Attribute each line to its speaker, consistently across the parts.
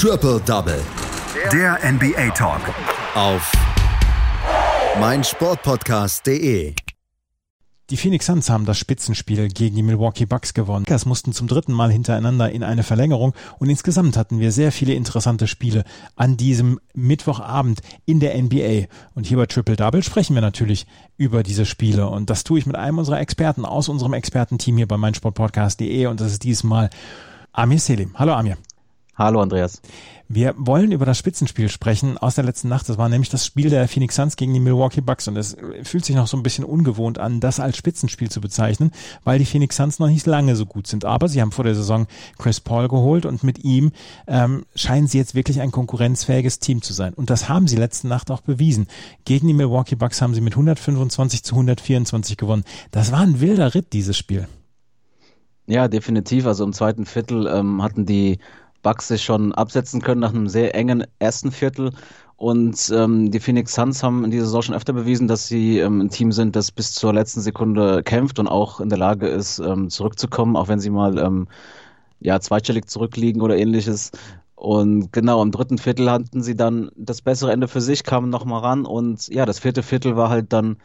Speaker 1: Triple Double.
Speaker 2: Der NBA Talk.
Speaker 1: Auf meinsportpodcast.de.
Speaker 3: Die Phoenix Suns haben das Spitzenspiel gegen die Milwaukee Bucks gewonnen. Das mussten zum dritten Mal hintereinander in eine Verlängerung und insgesamt hatten wir sehr viele interessante Spiele an diesem Mittwochabend in der NBA. Und hier bei Triple Double sprechen wir natürlich über diese Spiele und das tue ich mit einem unserer Experten aus unserem Expertenteam hier bei meinsportpodcast.de und das ist diesmal Amir Selim. Hallo Amir.
Speaker 4: Hallo Andreas.
Speaker 3: Wir wollen über das Spitzenspiel sprechen aus der letzten Nacht. Das war nämlich das Spiel der Phoenix Suns gegen die Milwaukee Bucks und es fühlt sich noch so ein bisschen ungewohnt an, das als Spitzenspiel zu bezeichnen, weil die Phoenix Suns noch nicht lange so gut sind. Aber sie haben vor der Saison Chris Paul geholt und mit ihm ähm, scheinen sie jetzt wirklich ein konkurrenzfähiges Team zu sein. Und das haben sie letzte Nacht auch bewiesen. Gegen die Milwaukee Bucks haben sie mit 125 zu 124 gewonnen. Das war ein wilder Ritt, dieses Spiel.
Speaker 4: Ja, definitiv. Also im zweiten Viertel ähm, hatten die Bucks sich schon absetzen können nach einem sehr engen ersten Viertel. Und ähm, die Phoenix Suns haben in dieser Saison schon öfter bewiesen, dass sie ähm, ein Team sind, das bis zur letzten Sekunde kämpft und auch in der Lage ist, ähm, zurückzukommen, auch wenn sie mal ähm, ja, zweistellig zurückliegen oder ähnliches. Und genau, im dritten Viertel hatten sie dann das bessere Ende für sich, kamen nochmal ran und ja, das vierte Viertel war halt dann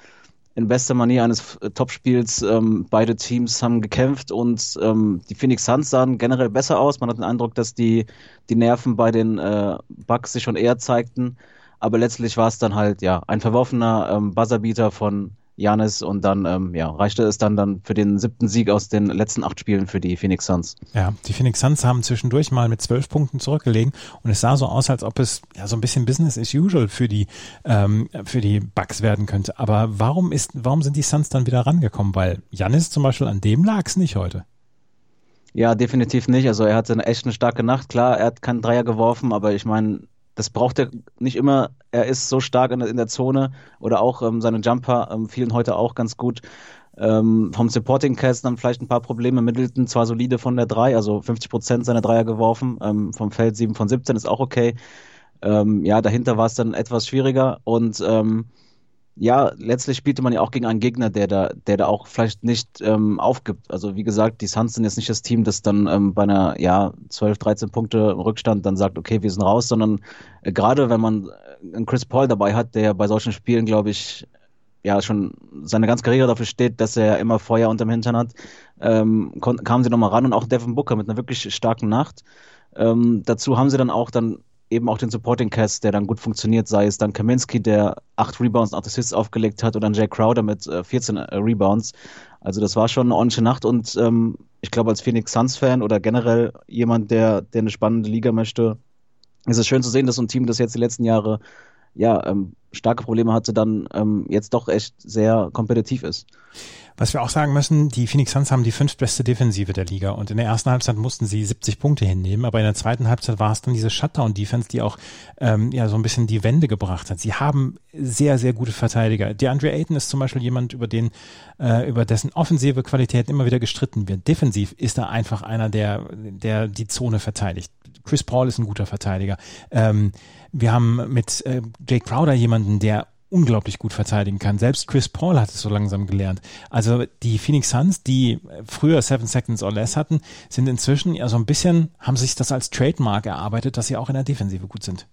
Speaker 4: in bester Manier eines äh, Topspiels. Ähm, beide Teams haben gekämpft und ähm, die Phoenix Suns sahen generell besser aus. Man hat den Eindruck, dass die, die Nerven bei den äh, Bucks sich schon eher zeigten. Aber letztlich war es dann halt ja ein verworfener ähm, Buzzerbeater von Janis und dann ähm, ja, reichte es dann, dann für den siebten Sieg aus den letzten acht Spielen für die Phoenix Suns.
Speaker 3: Ja, die Phoenix Suns haben zwischendurch mal mit zwölf Punkten zurückgelegen und es sah so aus, als ob es ja so ein bisschen Business as usual für die ähm, für die Bucks werden könnte. Aber warum ist warum sind die Suns dann wieder rangekommen? Weil Janis zum Beispiel an dem lag es nicht heute.
Speaker 4: Ja, definitiv nicht. Also er hatte eine echt eine starke Nacht. Klar, er hat keinen Dreier geworfen, aber ich meine, das braucht er nicht immer. Er ist so stark in, in der Zone oder auch ähm, seine Jumper ähm, fielen heute auch ganz gut. Ähm, vom Supporting Cast dann vielleicht ein paar Probleme. Middleton zwar solide von der 3, also 50 Prozent seiner Dreier geworfen, ähm, vom Feld 7 von 17 ist auch okay. Ähm, ja, dahinter war es dann etwas schwieriger und ähm, ja, letztlich spielte man ja auch gegen einen Gegner, der da, der da auch vielleicht nicht ähm, aufgibt. Also wie gesagt, die Suns sind jetzt nicht das Team, das dann ähm, bei einer ja 12, 13 Punkte Rückstand dann sagt, okay, wir sind raus, sondern äh, gerade wenn man äh, einen Chris Paul dabei hat, der bei solchen Spielen, glaube ich, ja schon seine ganze Karriere dafür steht, dass er immer Feuer unterm Hintern hat, ähm, kamen sie nochmal ran und auch Devin Booker mit einer wirklich starken Nacht. Ähm, dazu haben sie dann auch dann eben auch den Supporting Cast, der dann gut funktioniert, sei es dann Kaminski, der acht Rebounds und acht Assists aufgelegt hat, oder dann Jay Crowder mit äh, 14 äh, Rebounds. Also das war schon eine ordentliche Nacht und ähm, ich glaube als Phoenix Suns-Fan oder generell jemand, der, der eine spannende Liga möchte, ist es schön zu sehen, dass so ein Team, das jetzt die letzten Jahre ja ähm, starke Probleme hatte, dann ähm, jetzt doch echt sehr kompetitiv ist.
Speaker 3: Was wir auch sagen müssen, die Phoenix Suns haben die fünftbeste Defensive der Liga und in der ersten Halbzeit mussten sie 70 Punkte hinnehmen, aber in der zweiten Halbzeit war es dann diese Shutdown-Defense, die auch ähm, ja so ein bisschen die Wende gebracht hat. Sie haben sehr, sehr gute Verteidiger. Der Andre Ayton ist zum Beispiel jemand, über den, äh, über dessen offensive Qualität immer wieder gestritten wird. Defensiv ist er einfach einer, der, der die Zone verteidigt. Chris Paul ist ein guter Verteidiger. Ähm, wir haben mit äh, Jake Crowder jemanden, der unglaublich gut verteidigen kann. Selbst Chris Paul hat es so langsam gelernt. Also die Phoenix Suns, die früher Seven Seconds or Less hatten, sind inzwischen ja so ein bisschen, haben sich das als Trademark erarbeitet, dass sie auch in der Defensive gut sind.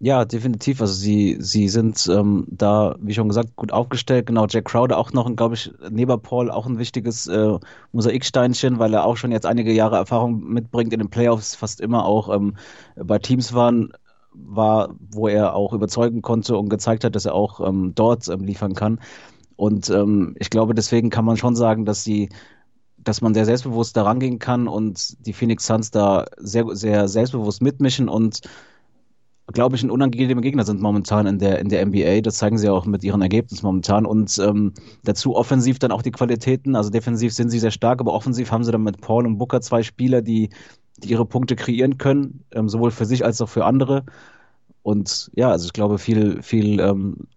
Speaker 4: Ja, definitiv. Also sie, sie sind ähm, da, wie schon gesagt, gut aufgestellt. Genau, Jack Crowder auch noch, glaube ich, neben Paul auch ein wichtiges äh, Mosaiksteinchen, weil er auch schon jetzt einige Jahre Erfahrung mitbringt in den Playoffs, fast immer auch ähm, bei Teams waren, war, wo er auch überzeugen konnte und gezeigt hat, dass er auch ähm, dort ähm, liefern kann. Und ähm, ich glaube, deswegen kann man schon sagen, dass sie, dass man sehr selbstbewusst da rangehen kann und die Phoenix Suns da sehr, sehr selbstbewusst mitmischen und glaube ich, ein unangenehmer Gegner sind momentan in der, in der NBA. Das zeigen sie auch mit ihren Ergebnissen momentan. Und ähm, dazu offensiv dann auch die Qualitäten. Also defensiv sind sie sehr stark, aber offensiv haben sie dann mit Paul und Booker zwei Spieler, die die ihre Punkte kreieren können, ähm, sowohl für sich als auch für andere. Und ja, also ich glaube, viel, viel ähm,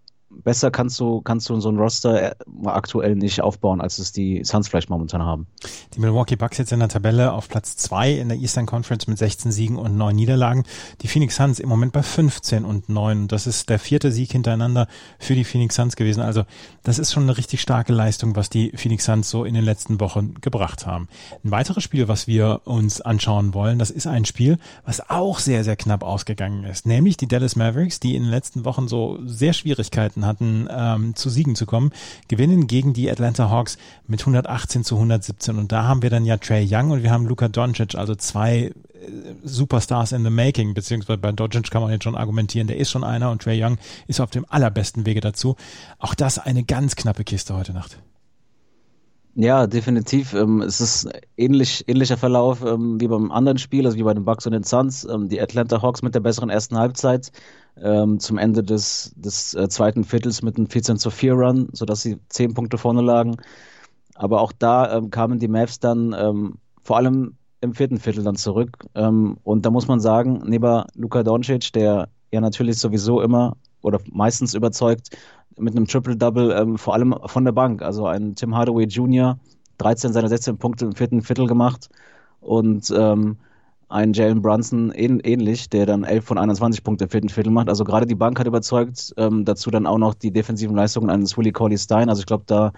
Speaker 4: besser kannst du, kannst du so ein Roster äh, aktuell nicht aufbauen, als es die Suns vielleicht momentan haben.
Speaker 3: Die Milwaukee Bucks jetzt in der Tabelle auf Platz zwei in der Eastern Conference mit 16 Siegen und neun Niederlagen. Die Phoenix Suns im Moment bei 15 und neun. Das ist der vierte Sieg hintereinander für die Phoenix Suns gewesen. Also das ist schon eine richtig starke Leistung, was die Phoenix Suns so in den letzten Wochen gebracht haben. Ein weiteres Spiel, was wir uns anschauen wollen, das ist ein Spiel, was auch sehr, sehr knapp ausgegangen ist. Nämlich die Dallas Mavericks, die in den letzten Wochen so sehr Schwierigkeiten hatten, ähm, zu Siegen zu kommen, gewinnen gegen die Atlanta Hawks mit 118 zu 117. Und da haben wir dann ja Trey Young und wir haben Luka Doncic, also zwei äh, Superstars in the making, beziehungsweise bei Doncic kann man jetzt schon argumentieren, der ist schon einer und Trey Young ist auf dem allerbesten Wege dazu. Auch das eine ganz knappe Kiste heute Nacht.
Speaker 4: Ja, definitiv. Ähm, es ist ähnlich, ähnlicher Verlauf ähm, wie beim anderen Spiel, also wie bei den Bucks und den Suns. Ähm, die Atlanta Hawks mit der besseren ersten Halbzeit zum Ende des, des äh, zweiten Viertels mit einem 14 zu 4 Run, sodass sie zehn Punkte vorne lagen. Aber auch da kamen die Mavs dann vor allem im vierten Viertel dann zurück. und da muss man sagen, neben Luka Doncic, der ja natürlich sowieso immer oder meistens überzeugt, mit einem Triple-Double, ähm, vor allem von der Bank. Also ein Tim Hardaway Jr., 13 seiner 16 Punkte im vierten Viertel gemacht und ähm, ein Jalen Brunson ähnlich, der dann 11 von 21 Punkte im vierten Viertel macht. Also gerade die Bank hat überzeugt, ähm, dazu dann auch noch die defensiven Leistungen eines Willie Cauley Stein. Also ich glaube, da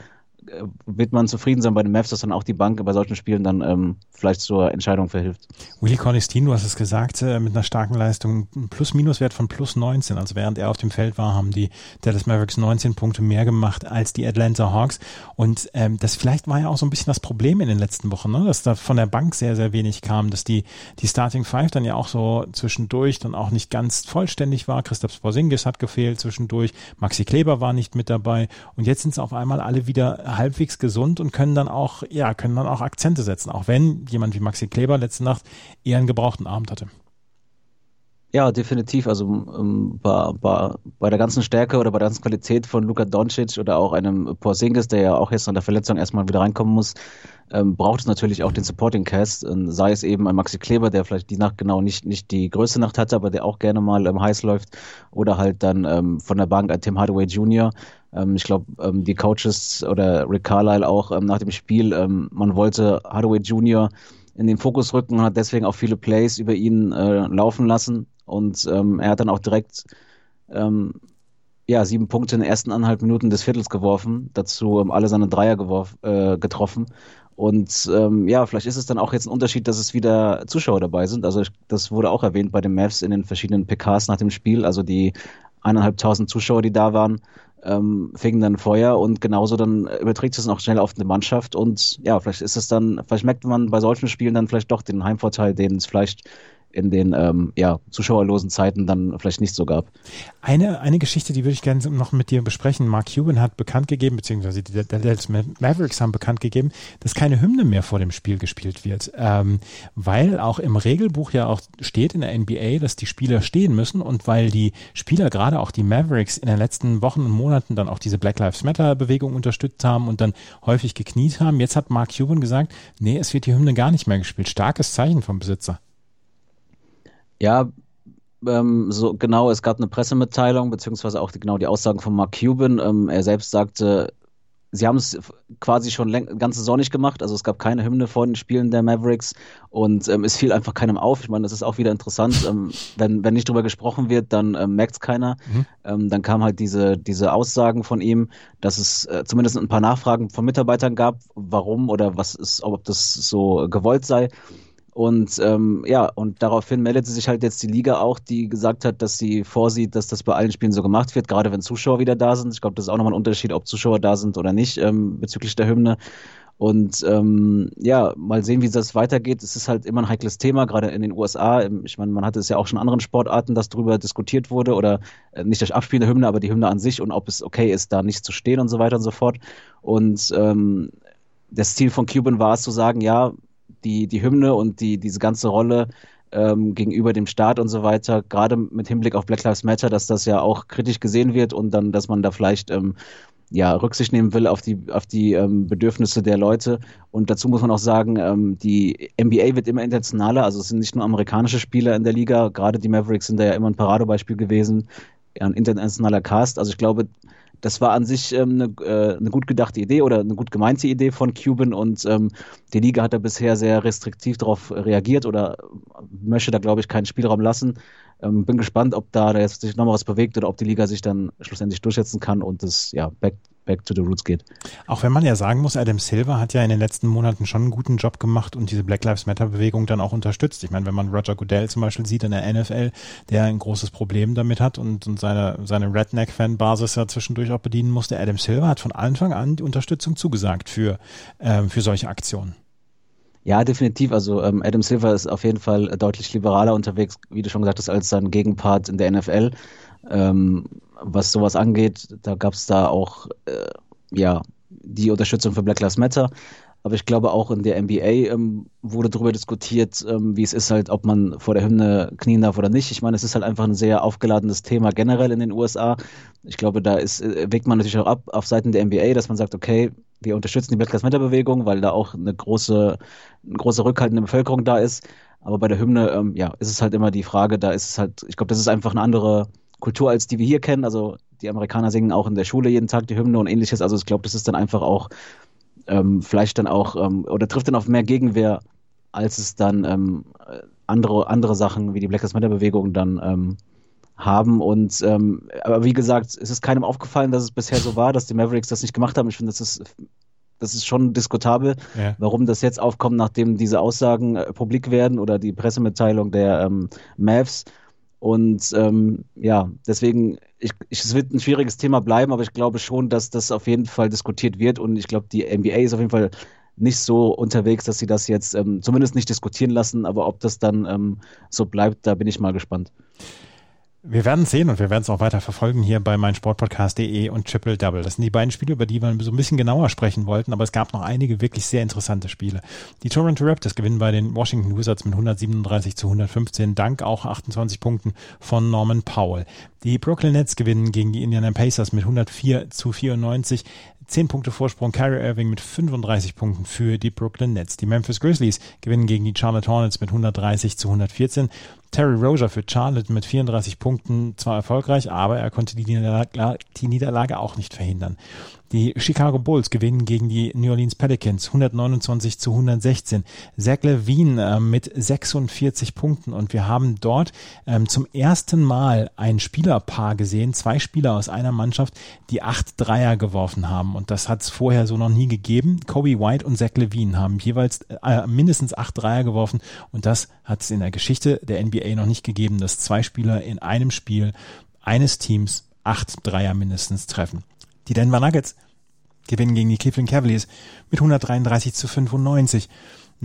Speaker 4: wird man zufrieden sein bei den Mavs, dass dann auch die Bank bei solchen Spielen dann ähm, vielleicht zur Entscheidung verhilft.
Speaker 3: Willie Cornistin, du hast es gesagt, äh, mit einer starken Leistung, Plus-Minus-Wert von plus 19. Also während er auf dem Feld war, haben die Dallas Mavericks 19 Punkte mehr gemacht als die Atlanta Hawks. Und ähm, das vielleicht war ja auch so ein bisschen das Problem in den letzten Wochen, ne? dass da von der Bank sehr, sehr wenig kam, dass die, die Starting Five dann ja auch so zwischendurch dann auch nicht ganz vollständig war. Christoph Porzingis hat gefehlt zwischendurch, Maxi Kleber war nicht mit dabei und jetzt sind es auf einmal alle wieder halbwegs gesund und können dann auch, ja, können dann auch Akzente setzen, auch wenn jemand wie Maxi Kleber letzte Nacht eher einen gebrauchten Abend hatte.
Speaker 4: Ja, definitiv. Also ähm, bei, bei, bei der ganzen Stärke oder bei der ganzen Qualität von Luka Doncic oder auch einem Porzingis, der ja auch jetzt an der Verletzung erstmal wieder reinkommen muss, ähm, braucht es natürlich auch den Supporting Cast. Und sei es eben ein Maxi Kleber, der vielleicht die Nacht genau nicht, nicht die größte Nacht hatte, aber der auch gerne mal ähm, heiß läuft. Oder halt dann ähm, von der Bank ein Tim Hardaway Jr., ähm, ich glaube, ähm, die Coaches oder Rick Carlisle auch ähm, nach dem Spiel, ähm, man wollte Hardaway Jr. in den Fokus rücken und hat deswegen auch viele Plays über ihn äh, laufen lassen. Und ähm, er hat dann auch direkt ähm, ja, sieben Punkte in den ersten anderthalb Minuten des Viertels geworfen, dazu ähm, alle seine Dreier geworf, äh, getroffen. Und ähm, ja, vielleicht ist es dann auch jetzt ein Unterschied, dass es wieder Zuschauer dabei sind. Also ich, das wurde auch erwähnt bei den Mavs in den verschiedenen PKs nach dem Spiel. Also die eineinhalbtausend Zuschauer, die da waren, ähm, fingen dann Feuer und genauso dann überträgt es noch schnell auf eine Mannschaft und ja, vielleicht ist es dann, vielleicht merkt man bei solchen Spielen dann vielleicht doch den Heimvorteil, den es vielleicht in den ähm, ja, zuschauerlosen Zeiten dann vielleicht nicht so gab.
Speaker 3: Eine, eine Geschichte, die würde ich gerne noch mit dir besprechen. Mark Cuban hat bekannt gegeben, beziehungsweise die Dallas Mavericks haben bekannt gegeben, dass keine Hymne mehr vor dem Spiel gespielt wird, ähm, weil auch im Regelbuch ja auch steht in der NBA, dass die Spieler stehen müssen und weil die Spieler, gerade auch die Mavericks, in den letzten Wochen und Monaten dann auch diese Black Lives Matter Bewegung unterstützt haben und dann häufig gekniet haben. Jetzt hat Mark Cuban gesagt, nee, es wird die Hymne gar nicht mehr gespielt. Starkes Zeichen vom Besitzer.
Speaker 4: Ja, ähm, so genau, es gab eine Pressemitteilung, beziehungsweise auch die, genau die Aussagen von Mark Cuban. Ähm, er selbst sagte, sie haben es quasi schon ganz Saison nicht gemacht. Also es gab keine Hymne vor den Spielen der Mavericks und ähm, es fiel einfach keinem auf. Ich meine, das ist auch wieder interessant. ähm, wenn, wenn nicht drüber gesprochen wird, dann ähm, merkt es keiner. Mhm. Ähm, dann kam halt diese, diese Aussagen von ihm, dass es äh, zumindest ein paar Nachfragen von Mitarbeitern gab, warum oder was ist, ob das so gewollt sei. Und ähm, ja, und daraufhin meldete sich halt jetzt die Liga auch, die gesagt hat, dass sie vorsieht, dass das bei allen Spielen so gemacht wird, gerade wenn Zuschauer wieder da sind. Ich glaube, das ist auch nochmal ein Unterschied, ob Zuschauer da sind oder nicht, ähm, bezüglich der Hymne. Und ähm, ja, mal sehen, wie das weitergeht. Es ist halt immer ein heikles Thema, gerade in den USA. Ich meine, man hatte es ja auch schon in anderen Sportarten, dass darüber diskutiert wurde oder äh, nicht das Abspielen der Hymne, aber die Hymne an sich und ob es okay ist, da nicht zu stehen und so weiter und so fort. Und ähm, das Ziel von Cuban war es zu sagen, ja, die, die Hymne und die, diese ganze Rolle ähm, gegenüber dem Staat und so weiter, gerade mit Hinblick auf Black Lives Matter, dass das ja auch kritisch gesehen wird und dann, dass man da vielleicht ähm, ja, Rücksicht nehmen will auf die, auf die ähm, Bedürfnisse der Leute. Und dazu muss man auch sagen, ähm, die NBA wird immer internationaler, also es sind nicht nur amerikanische Spieler in der Liga, gerade die Mavericks sind da ja immer ein Paradebeispiel gewesen, ein internationaler Cast. Also ich glaube, das war an sich ähm, eine, äh, eine gut gedachte Idee oder eine gut gemeinte Idee von Cuban und ähm, die Liga hat da bisher sehr restriktiv darauf reagiert oder möchte da, glaube ich, keinen Spielraum lassen. Ähm, bin gespannt, ob da jetzt sich nochmal was bewegt oder ob die Liga sich dann schlussendlich durchsetzen kann und es ja back, back to the roots geht.
Speaker 3: Auch wenn man ja sagen muss, Adam Silver hat ja in den letzten Monaten schon einen guten Job gemacht und diese Black Lives Matter Bewegung dann auch unterstützt. Ich meine, wenn man Roger Goodell zum Beispiel sieht in der NFL, der ein großes Problem damit hat und, und seine, seine Redneck-Fan-Basis ja zwischendurch auch bedienen musste, Adam Silver hat von Anfang an die Unterstützung zugesagt für, ähm, für solche Aktionen.
Speaker 4: Ja, definitiv. Also ähm, Adam Silver ist auf jeden Fall deutlich liberaler unterwegs, wie du schon gesagt hast, als sein Gegenpart in der NFL. Ähm, was sowas angeht, da gab es da auch äh, ja die Unterstützung für Black Lives Matter. Aber ich glaube auch in der NBA ähm, wurde darüber diskutiert, ähm, wie es ist halt, ob man vor der Hymne knien darf oder nicht. Ich meine, es ist halt einfach ein sehr aufgeladenes Thema generell in den USA. Ich glaube, da ist, äh, wägt man natürlich auch ab auf Seiten der NBA, dass man sagt, okay, wir unterstützen die Black Lives Matter Bewegung, weil da auch eine große, eine große rückhaltende Bevölkerung da ist. Aber bei der Hymne, ähm, ja, ist es halt immer die Frage, da ist es halt, ich glaube, das ist einfach eine andere Kultur, als die wir hier kennen. Also die Amerikaner singen auch in der Schule jeden Tag die Hymne und ähnliches. Also ich glaube, das ist dann einfach auch ähm, vielleicht dann auch ähm, oder trifft dann auf mehr Gegenwehr, als es dann ähm, andere, andere Sachen wie die Black Lives Matter Bewegung dann ähm, haben. Und ähm, aber wie gesagt, es ist keinem aufgefallen, dass es bisher so war, dass die Mavericks das nicht gemacht haben. Ich finde, das ist das ist schon diskutabel, ja. warum das jetzt aufkommt, nachdem diese Aussagen äh, publik werden oder die Pressemitteilung der ähm, Mavs. Und ähm, ja, deswegen, ich, ich, es wird ein schwieriges Thema bleiben, aber ich glaube schon, dass das auf jeden Fall diskutiert wird. Und ich glaube, die NBA ist auf jeden Fall nicht so unterwegs, dass sie das jetzt ähm, zumindest nicht diskutieren lassen. Aber ob das dann ähm, so bleibt, da bin ich mal gespannt.
Speaker 3: Wir werden sehen und wir werden es auch weiter verfolgen hier bei meinsportpodcast.de und Triple Double. Das sind die beiden Spiele, über die wir so ein bisschen genauer sprechen wollten, aber es gab noch einige wirklich sehr interessante Spiele. Die Toronto Raptors gewinnen bei den Washington Wizards mit 137 zu 115, dank auch 28 Punkten von Norman Powell. Die Brooklyn Nets gewinnen gegen die Indiana Pacers mit 104 zu 94. 10 Punkte Vorsprung Kyrie Irving mit 35 Punkten für die Brooklyn Nets. Die Memphis Grizzlies gewinnen gegen die Charlotte Hornets mit 130 zu 114. Terry Rozier für Charlotte mit 34 Punkten zwar erfolgreich, aber er konnte die Niederlage, die Niederlage auch nicht verhindern. Die Chicago Bulls gewinnen gegen die New Orleans Pelicans 129 zu 116. Zach Levine äh, mit 46 Punkten und wir haben dort ähm, zum ersten Mal ein Spielerpaar gesehen, zwei Spieler aus einer Mannschaft, die acht Dreier geworfen haben und das hat es vorher so noch nie gegeben. Kobe White und Zach Levine haben jeweils äh, mindestens acht Dreier geworfen und das hat es in der Geschichte der NBA noch nicht gegeben, dass zwei Spieler in einem Spiel eines Teams acht Dreier mindestens treffen. Die Denver Nuggets gewinnen gegen die Cleveland Cavaliers mit 133 zu 95.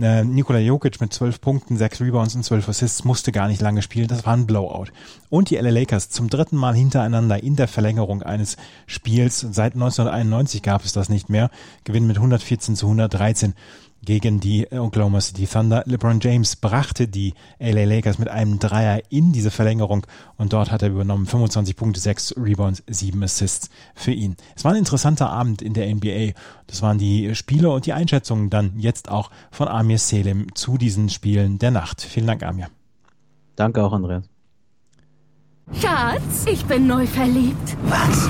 Speaker 3: Äh, Nikola Jokic mit 12 Punkten, 6 Rebounds und 12 Assists musste gar nicht lange spielen. Das war ein Blowout. Und die LA Lakers zum dritten Mal hintereinander in der Verlängerung eines Spiels. Seit 1991 gab es das nicht mehr. Gewinnen mit 114 zu 113 gegen die Oklahoma City Thunder. LeBron James brachte die LA Lakers mit einem Dreier in diese Verlängerung und dort hat er übernommen 25 Punkte, 6 Rebounds, 7 Assists für ihn. Es war ein interessanter Abend in der NBA. Das waren die Spiele und die Einschätzungen dann jetzt auch von Amir Selim zu diesen Spielen der Nacht. Vielen Dank, Amir.
Speaker 4: Danke auch, Andreas.
Speaker 5: Schatz, ich bin neu verliebt.
Speaker 6: Was?